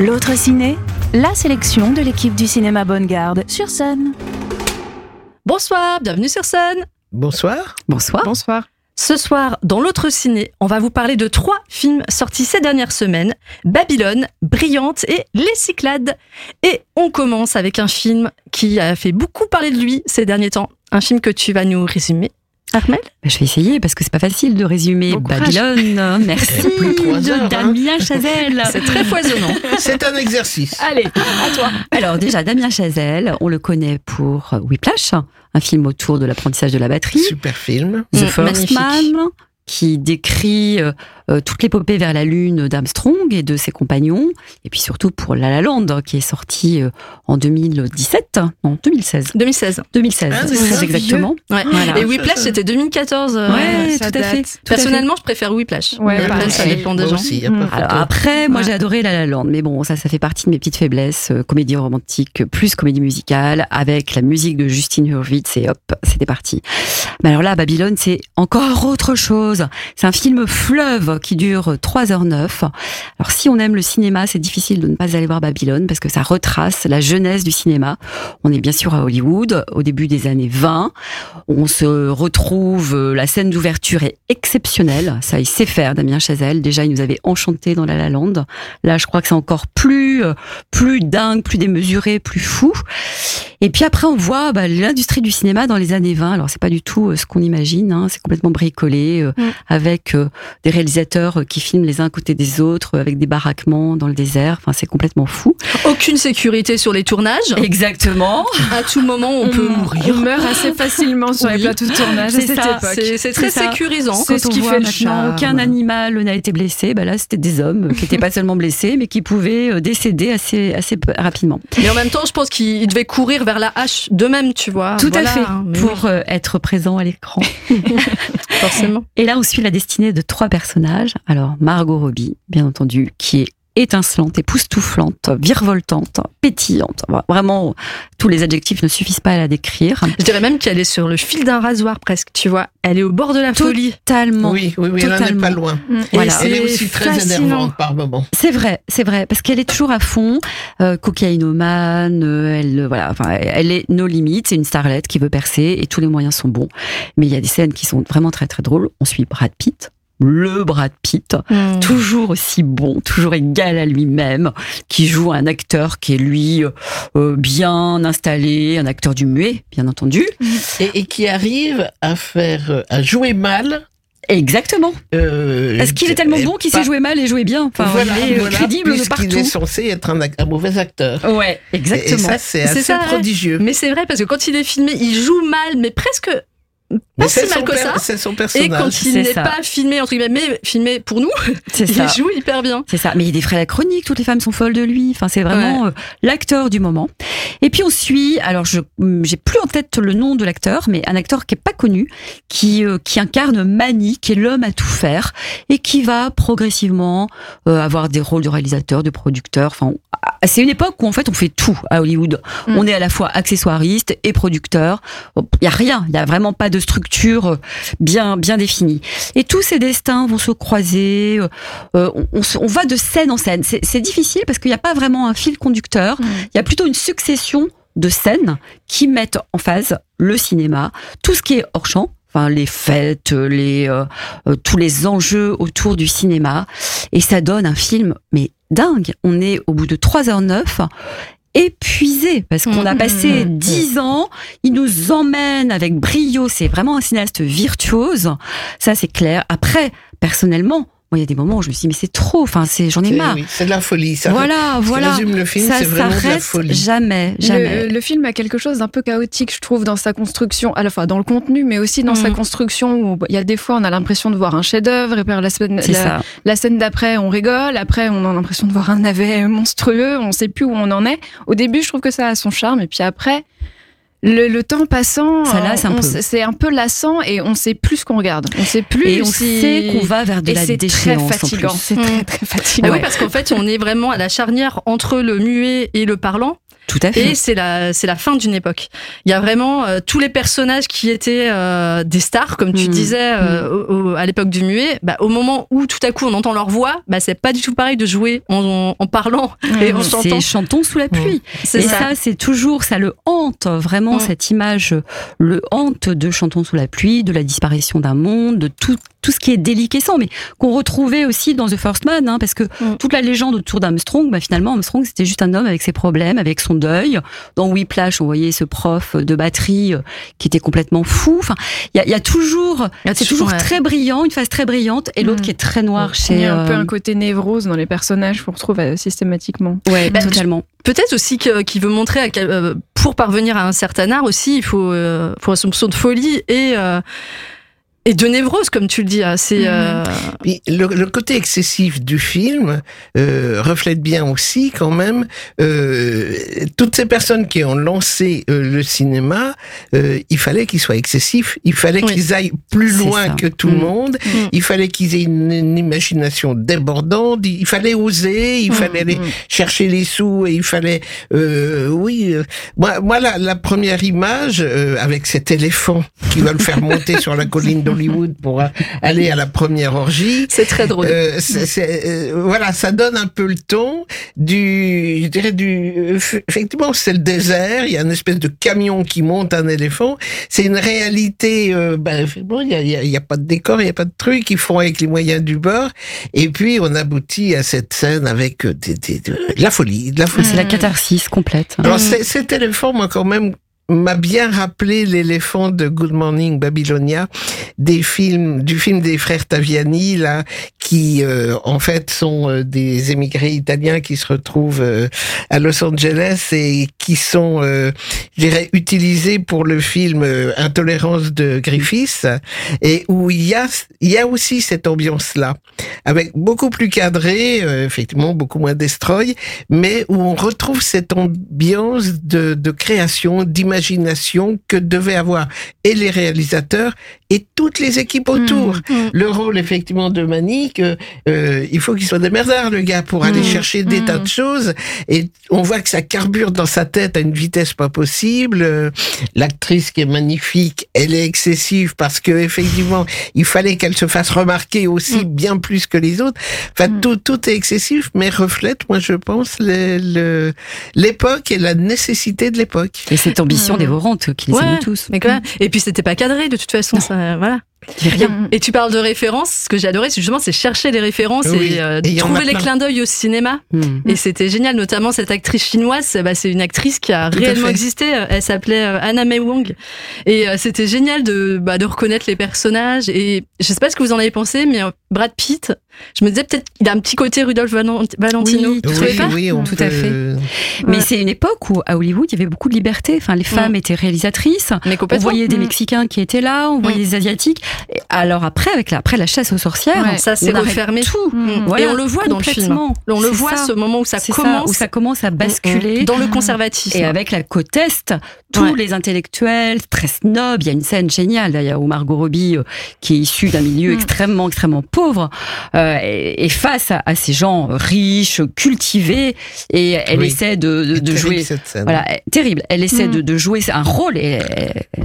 L'autre ciné, la sélection de l'équipe du cinéma Bonne Garde sur scène. Bonsoir, bienvenue sur scène. Bonsoir. Bonsoir. Bonsoir. Ce soir, dans l'autre ciné, on va vous parler de trois films sortis ces dernières semaines Babylone, Brillante et Les Cyclades. Et on commence avec un film qui a fait beaucoup parler de lui ces derniers temps. Un film que tu vas nous résumer. Armel? Bah, je vais essayer parce que c'est pas facile de résumer Bon. Babylone. Merci trois heures, de hein. Damien Chazelle. C'est très foisonnant. C'est un exercice. Allez, à toi. Alors déjà, Damien Chazelle, on le connaît pour Whiplash, un film autour de l'apprentissage de la batterie. Super film. The Mm, First magnifique. Man, qui décrit euh, euh, toute l'épopée vers la Lune d'Armstrong et de ses compagnons. Et puis surtout pour La La Land, qui est sorti euh, en 2017, non, 2016. 2016. 2016, Ah, c'est exactement. Ouais. Voilà. Et Whiplash, c'était 2014. euh, Ouais, tout à fait. à. Personnellement, je préfère Whiplash. Ouais, après, ça dépend des Moi gens. aussi. Alors après, moi Ouais. j'ai adoré La La Land, mais bon, ça, ça fait partie de mes petites faiblesses. euh, comédie romantique plus comédie musicale, avec la musique de Justine Hurwitz et hop, c'était parti. Mais alors là, Babylone, c'est encore autre chose. C'est un film fleuve qui dure 3h09. Alors si on aime le cinéma, c'est difficile de ne pas aller voir Babylone parce que ça retrace la jeunesse du cinéma. On est bien sûr à Hollywood, au début des années 20. On se retrouve, euh, la scène d'ouverture est exceptionnelle. Ça, il sait faire, Damien Chazelle. Déjà, il nous avait enchanté dans La La Land. Là, je crois que c'est encore plus, euh, plus dingue, plus démesuré, plus fou. Et puis après, on voit bah, l'industrie du cinéma dans les années 20. Alors, c'est pas du tout euh, ce qu'on imagine. hein. C'est complètement bricolé, euh, Mm. avec euh, des réalisateurs euh, qui filment les uns à côté des autres, euh, avec des baraquements dans le désert. Enfin, c'est complètement fou. Aucune sécurité sur les tournages. Exactement. À tout moment, on peut On- mourir. On meurt assez facilement sur Oui. les plateaux de tournage à C'est cette ça, époque. C'est c'est très sécurisant. C'est ce qui fait le charme. aucun animal n'a été blessé, bah là c'était des hommes qui n'étaient pas seulement blessés, mais qui pouvaient décéder assez assez rapidement. Mais en même temps, je pense qu'ils devaient courir vers la hache d'eux-mêmes, tu vois. Tout Voilà, à fait hein, pour euh, être présent à l'écran. forcément. Et là on suit la destinée de trois personnages. Alors Margot Robbie, bien entendu, qui est étincelante, époustouflante, virevoltante, pétillante. Vraiment, tous les adjectifs ne suffisent pas à la décrire. Je dirais même qu'elle est sur le fil d'un rasoir presque, tu vois. Elle est au bord de la Tout- Totalement. Oui, oui, oui, elle en est Totalement. pas loin. Et Voilà. c'est Elle est aussi très fascinant. énervante par moments. C'est vrai, c'est vrai, parce qu'elle est toujours à fond, euh, cocaïnomane, euh, elle, euh, voilà, enfin, elle est nos limites, c'est une starlette qui veut percer et tous les moyens sont bons. Mais il y a des scènes qui sont vraiment très très drôles. On suit Brad Pitt, le Brad Pitt, Mm. toujours aussi bon, toujours égal à lui-même, qui joue un acteur qui est lui euh, euh, bien installé, un acteur du muet, bien entendu. Et, et qui arrive à faire, euh, à jouer mal. Exactement. euh, Parce qu'il est tellement bon qu'il sait jouer mal et jouer bien. Enfin, voilà, il est voilà, crédible de partout. est censé être un, mauvais acteur. Ouais, Et, et exactement. ça, c'est assez ça, ouais. prodigieux. Mais c'est vrai parce que quand il est filmé, il joue mal, mais presque pas si c'est mal son que ça. C'est son Et quand il n'est pas filmé, entre guillemets, mais filmé pour nous, ça. il joue hyper bien. C'est ça. Mais il défraie la chronique. Toutes les femmes sont folles de lui. Enfin, c'est vraiment euh, l'acteur du moment. Et puis on suit. Alors, je hum, j'ai plus en tête le nom de l'acteur, mais un acteur qui est pas connu, qui euh, qui incarne Manny, qui est l'homme à tout faire et qui va progressivement euh, avoir des rôles de réalisateur, de producteur. Enfin, on- c'est une époque où en fait on fait tout à Hollywood. Mm. On est à la fois accessoiriste et producteur. Il y a rien. Il y a vraiment pas de structure bien bien définie. Et tous ces destins vont se croiser. euh, euh, on, on se- on va de scène en scène. C'est difficile parce qu'il n'y a pas vraiment un fil conducteur. Il y a plutôt une succession de scènes qui mettent en phase le cinéma, tout ce qui est hors champ. Enfin, les fêtes, les euh, tous les enjeux autour du cinéma, et ça donne un film mais dingue. On est au bout de 3h09 épuisé parce qu'on a Mhm. passé Mhm. 10 ans, il nous emmène avec brio, c'est vraiment un cinéaste virtuose, ça c'est clair. Après, personnellement, moi il y a des moments où je me suis dit mais c'est trop, enfin c'est j'en ai C'est- marre. oui, C'est de la folie. Ça Voilà, ça voilà. résume le film, ça c'est vraiment de la folie. jamais, jamais. Le, le film a quelque chose d'un peu chaotique, je trouve, dans sa construction, à la fois dans le contenu, mais aussi dans sa construction où il y a des fois on a l'impression de voir un chef-d'œuvre et puis la semaine, C'est la, ça. la scène d'après on rigole, après on a l'impression de voir un navet monstrueux, on sait plus où on en est. Au début, je trouve que ça a son charme et puis après. Le, le temps passant, Ça lasse un on- peu. c'est un peu lassant et on sait plus ce qu'on regarde. On sait plus Et on si- sait qu'on va vers de et la c'est très déchéance. fatigant. C'est très très fatigant. Ah Ouais. oui, parce qu'en fait, on est vraiment à la charnière entre le muet et le parlant. Tout à fait. Et c'est la, c'est la fin d'une époque. Il y a vraiment euh, tous les personnages qui étaient euh, des stars, comme tu Mm. disais, euh, au- au- à l'époque du muet. Bah, au moment où tout à coup on entend leur voix, bah, c'est pas du tout pareil de jouer en, en parlant et en chantant. c'est chantons sous la pluie. C'est Et ça. ça, c'est toujours, ça le hante, vraiment, Mm. cette image le hante de Chantons sous la pluie, de la disparition d'un monde, de tout, tout ce qui est déliquescent, mais qu'on retrouvait aussi dans The First Man, hein, parce que Mm. toute la légende autour d'Armstrong, bah, finalement, Armstrong, c'était juste un homme avec ses problèmes, avec son deuil. Dans Whiplash, on voyait ce prof de batterie euh, qui était complètement fou. Enfin, il y a, il y a toujours, Il c'est toujours, ouais. très brillant, une phase très brillante, et l'autre Mm. qui est très noire Il chez. y a un peu euh, un côté névrose dans les personnages qu'on retrouve euh, systématiquement. Ouais, Bah, totalement. Peut-être aussi qu'il veut montrer à quel- euh, pour parvenir à un certain art aussi, il faut euh, pour de folie et euh, et de névrose, comme tu le dis. hein. C'est euh, Puis le, le côté excessif du film euh, reflète bien aussi quand même euh, toutes ces personnes qui ont lancé euh, le cinéma. euh, il fallait qu'ils soient excessifs. Il fallait Oui. qu'ils aillent plus loin ça. que tout le Mm. monde. Mm. Il fallait qu'ils aient une, une imagination débordante. Il fallait oser. Il fallait aller chercher les sous et il fallait euh, oui euh, moi moi la, la première image euh, avec cet éléphant qui va le faire monter sur la colline d'Hollywood pour euh, aller à la première orgie c'est très drôle. euh, c'est- c'est, euh, voilà, ça donne un peu le ton du, je dirais du, euh, effectivement, c'est le désert. Il y a une espèce de camion qui monte un éléphant. C'est une réalité. Euh, ben, effectivement, il y a, il y a- il y a pas de décor, il y a pas de truc. Ils font avec les moyens du bord. Et puis on aboutit à cette scène avec euh, des, des- de la folie, de la folie. C'est la catharsis complète. Alors c'est- cet éléphant, moi quand même, m'a bien rappelé l'éléphant de Good Morning Babylonia, des films, du film des frères Taviani là, qui euh, en fait sont euh, des émigrés italiens qui se retrouvent euh, à Los Angeles et qui sont, euh, je dirais, utilisés pour le film euh, Intolérance de Griffiths et où il y a, il y a aussi cette ambiance là, avec beaucoup plus cadré, euh, effectivement beaucoup moins destroy, mais où on retrouve cette ambiance de, de création, d'imagination que devaient avoir et les réalisateurs et toutes les équipes autour. Mm. Le rôle effectivement de Manique, euh, euh, il faut qu'il soit démerdard le gars pour aller Mm. chercher des Mm. tas de choses et on voit que ça carbure dans sa tête à une vitesse pas possible. Euh, L'actrice qui est magnifique, elle est excessive parce que effectivement il fallait qu'elle se fasse remarquer aussi bien plus que les autres. Enfin Mm. tout tout est excessif mais reflète moi je pense le- le- l'époque et la nécessité de l'époque. Et cette ambition Mm. dévorante qui les Ouais, tous. Mais quand même. Et puis c'était pas cadré de toute façon. Ça, voilà. Rien. Et tu parles de références. Ce que j'ai adoré, c'est justement c'est chercher les références Oui. et, euh, Et trouver les plein. clins d'œil au cinéma. Mm. Et c'était génial, notamment cette actrice chinoise. Bah, c'est une actrice qui a Tout réellement existé. Elle s'appelait euh, Anna May Wong. Et euh, c'était génial de, bah, de reconnaître les personnages. Et je sais pas ce que vous en avez pensé, mais euh, Brad Pitt, je me disais peut-être qu'il a un petit côté Rudolph Valent- Valentino. Oui, Oui, pas oui, on Tout peut- à fait. Mais c'est une époque où à Hollywood, il y avait beaucoup de liberté. Enfin, les femmes étaient réalisatrices. Mais On voyait des Mm. Mexicains qui étaient là, on voyait des Asiatiques. Et alors après, avec la, après la chasse aux sorcières, Ouais, ça s'est refermé. tout. Mm. Voilà, et on le voit dans le film. complètement. On le voit ça. ce moment où ça commence où ça commence à basculer. dans le conservatisme. Et avec la côte Est, tous Ouais. les intellectuels très snobs, il y a une scène géniale d'ailleurs où Margot Robbie, euh, qui est issue d'un milieu Mm. extrêmement, extrêmement pauvre, euh, est, est face à, à ces gens riches, cultivés, et elle Oui. essaie de, jouer. cette scène. Voilà, terrible. Elle essaie Mm. de, de jouer un rôle et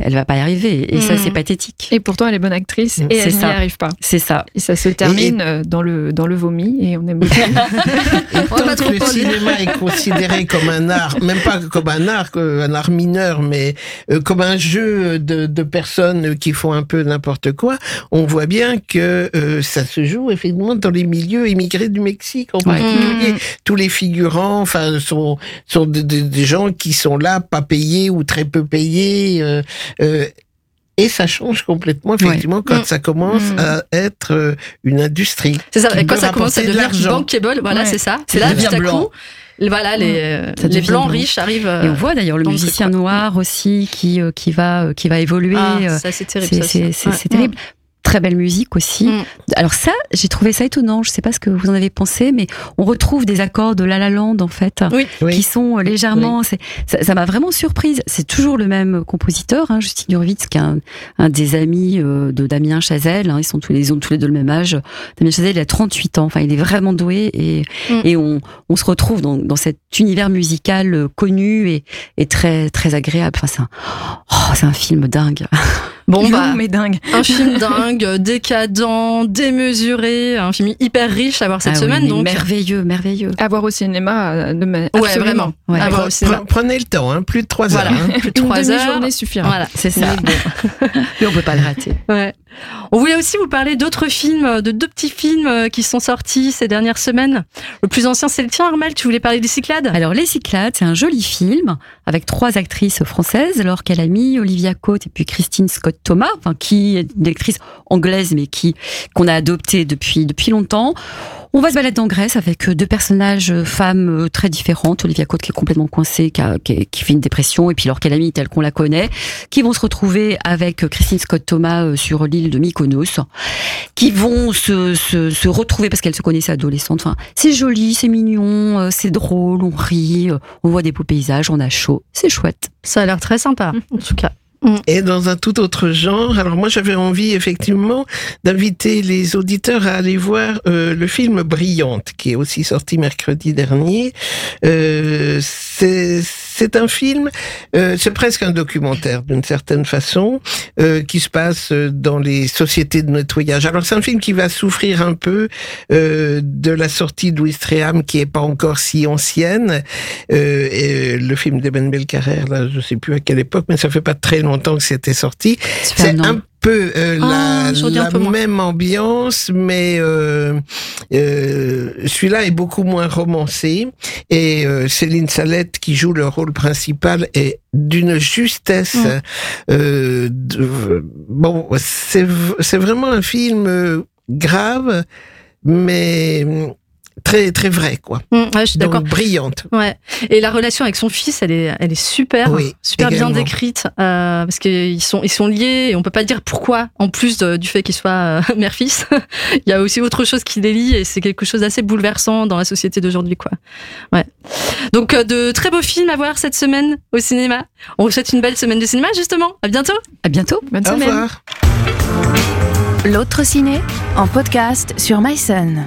elle, va pas y arriver. Et ça, Mm. c'est pathétique. Et pourtant, elle est bonne actrice et C'est elle n'y arrive pas. C'est ça. Et ça se termine euh, dans le dans le vomi et on aime beaucoup. Et On tant que le cinéma est considéré comme un art, même pas comme un art, que- un art mineur, mais euh, comme un jeu de, de personnes qui font un peu n'importe quoi, on voit bien que euh, ça se joue effectivement dans les milieux immigrés du Mexique en particulier. Mm. Tous les figurants, enfin, sont sont des, gens qui sont là, pas payés ou très peu payés. euh, euh, et ça change complètement, effectivement, quand Mm. ça commence Mm. à être euh, une industrie. C'est ça, quand ça commence à de devenir l'argent. bankable, voilà, Ouais. c'est ça. C'est là, tout à blanc. coup, voilà, les, Ça les blancs blanc. riches arrivent. Et on voit d'ailleurs le musicien noir aussi qui, qui va, qui va évoluer. ah, ça, c'est terrible. Ouais. c'est terrible. Très belle musique aussi. Mm. Alors ça, j'ai trouvé ça étonnant. Je sais pas ce que vous en avez pensé, mais on retrouve des accords de La La Land en fait, Oui. Oui. qui sont légèrement. c'est- Ça m'a vraiment surprise. C'est toujours le même compositeur, hein, Justin Hurwitz, qui est un, un des amis euh, de Damien Chazelle. hein. ils sont tous les, ils ont tous les deux le même âge. Damien Chazelle, il a 38 ans. Enfin, il est vraiment doué et, Mm. et on, on se retrouve dans, dans cet univers musical euh, connu et, et très très agréable. Enfin, c'est un, oh, c'est un film dingue. Bon, bah, mais dingue. un film dingue, décadent, démesuré, un film hyper riche à voir cette Ah semaine. donc, merveilleux, merveilleux. À voir au cinéma, euh, de ma... ouais, vraiment. Ouais. À voir au cinéma. Pre- Prenez le temps, hein, plus de trois Voilà, heures. hein. plus de Une trois heures. demi-journée suffira. Voilà. C'est ça. Mais on peut pas le rater. Ouais. On voulait aussi vous parler d'autres films, de deux petits films euh, qui sont sortis ces dernières semaines. Le plus ancien, c'est le tien, Armel. Tu voulais parler des Cyclades? Alors, Les Cyclades, c'est un joli film avec trois actrices françaises, a mis Olivia Cote et puis Christine Scott Thomas, enfin, qui est une actrice anglaise, mais qui qu'on a adoptée depuis depuis longtemps. On va se balader en Grèce avec deux personnages euh, femmes euh, très différentes. Olivia Cote qui est complètement coincée, qui, a- qui, qui fait une dépression, et puis leur mis telle qu'on la connaît, qui vont se retrouver avec euh, Christine Scott Thomas euh, sur l'île de Mykonos, qui vont se, se, se retrouver parce qu'elles se connaissaient adolescentes. Enfin, c'est joli, c'est mignon, euh, c'est drôle, on rit, euh, on voit des beaux paysages, on a chaud, c'est chouette. Ça a l'air très sympa, en tout cas. Et dans un tout autre genre, alors moi j'avais envie effectivement d'inviter les auditeurs à aller voir euh, le film Brillante, qui est aussi sorti mercredi dernier. Euh, c'est un film, euh, c'est presque un documentaire d'une certaine façon, euh, qui se passe euh, dans les sociétés de nettoyage. Alors c'est un film qui va souffrir un peu euh, de la sortie de qui est pas encore si ancienne. Euh, et le film d'Eben Belcarrer, là, je sais plus à quelle époque, mais ça fait pas très longtemps que c'était sorti. C'est un peu euh, Ah, la, peu même ambiance, mais euh, euh, celui-là est beaucoup moins romancé. Et euh, Céline Salette, qui joue le rôle principal, est d'une justesse. Mm. euh, de- bon, c'est vraiment un film euh, grave, mais très très vrai, quoi. Hum, ouais, je suis d'accord. Brillante. Ouais. Et la relation avec son fils, elle est, elle est super, Oui, super également. bien décrite, euh, parce qu'ils sont, ils sont liés et on peut pas dire pourquoi, en plus de- du fait qu'ils soient euh, mère-fils. Il y a aussi autre chose qui les lie et c'est quelque chose d'assez bouleversant dans la société d'aujourd'hui, quoi. Ouais. Donc, euh, de très beaux films à voir cette semaine au cinéma. On vous souhaite une belle semaine de cinéma, justement. À bientôt. À bientôt. Bonne Au semaine. revoir. L'autre ciné en podcast sur MySun.